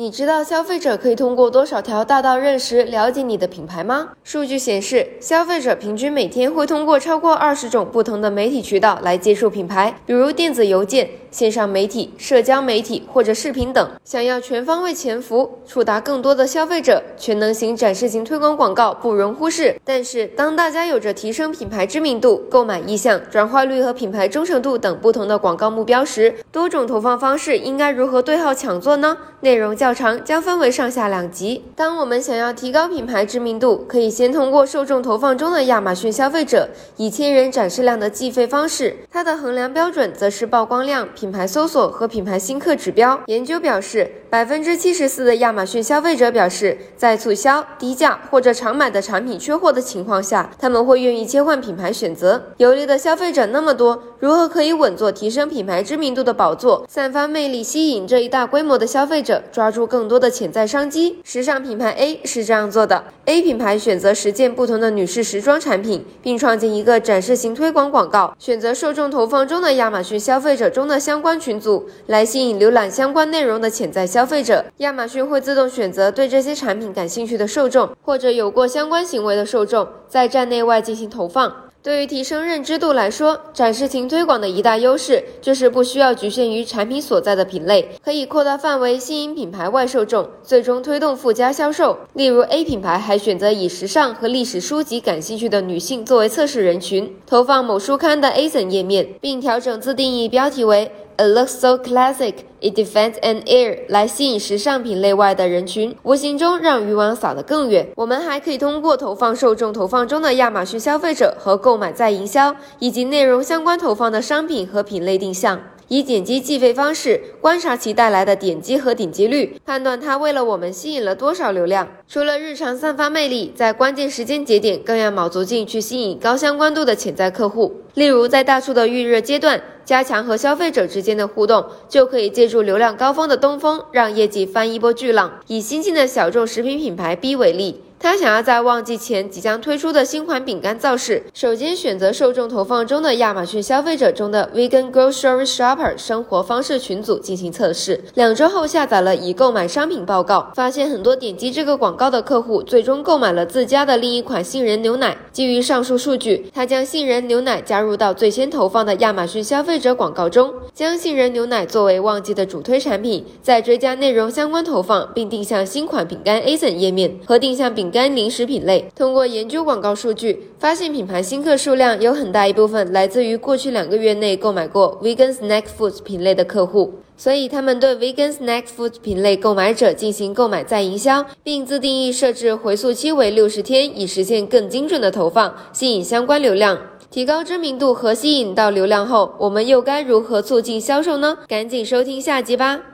你知道消费者可以通过多少条大道认识了解你的品牌吗？数据显示，消费者平均每天会通过超过二十种不同的媒体渠道来接触品牌，比如电子邮件、线上媒体、社交媒体或者视频等。想要全方位潜伏，触达更多的消费者，全能型展示型推广广告不容忽视。但是，当大家有着提升品牌知名度、购买意向、转化率和品牌忠诚度等不同的广告目标时，多种投放方式应该如何对号抢座呢？内容较长，将分为上下两集。当我们想要提高品牌知名度，可以先通过受众投放中的亚马逊消费者以千人展示量的计费方式，它的衡量标准则是曝光量、品牌搜索和品牌新客指标。研究表示，百分之七十四的亚马逊消费者表示，在促销、低价或者常买的产品缺货的情况下，他们会愿意切换品牌选择。游离的消费者那么多，如何可以稳坐提升品牌知名度的宝座，散发魅力，吸引这一大规模的消费者？抓住更多的潜在商机。时尚品牌 A 是这样做的：A 品牌选择十件不同的女士时装产品，并创建一个展示型推广广告，选择受众投放中的亚马逊消费者中的相关群组，来吸引浏览相关内容的潜在消消费者。亚马逊会自动选择对这些产品感兴趣的受众，或者有过相关行为的受众，在站内外进行投放。对于提升认知度来说，展示型推广的一大优势就是不需要局限于产品所在的品类，可以扩大范围，吸引品牌外受众，最终推动附加销售。例如，A 品牌还选择以时尚和历史书籍感兴趣的女性作为测试人群，投放某书刊的 A 层页面，并调整自定义标题为。It looks so classic. It defends an air 来吸引时尚品类外的人群，无形中让渔网撒得更远。我们还可以通过投放受众投放中的亚马逊消费者和购买再营销，以及内容相关投放的商品和品类定向。以点击计费方式观察其带来的点击和点击率，判断它为了我们吸引了多少流量。除了日常散发魅力，在关键时间节点更要卯足劲去吸引高相关度的潜在客户。例如，在大促的预热阶段，加强和消费者之间的互动，就可以借助流量高峰的东风，让业绩翻一波巨浪。以新进的小众食品品牌 B 为例。他想要在旺季前即将推出的新款饼干造势，首先选择受众投放中的亚马逊消费者中的 Vegan Grocery Shopper 生活方式群组进行测试。两周后下载了已购买商品报告，发现很多点击这个广告的客户最终购买了自家的另一款杏仁牛奶。基于上述数据，他将杏仁牛奶加入到最先投放的亚马逊消费者广告中，将杏仁牛奶作为旺季的主推产品，再追加内容相关投放，并定向新款饼干 A 层页面和定向饼干零食品类，通过研究广告数据，发现品牌新客数量有很大一部分来自于过去两个月内购买过 vegan snack foods 品类的客户，所以他们对 vegan snack foods 品类购买者进行购买再营销，并自定义设置回溯期为六十天，以实现更精准的投放，吸引相关流量，提高知名度和吸引到流量后，我们又该如何促进销售呢？赶紧收听下集吧。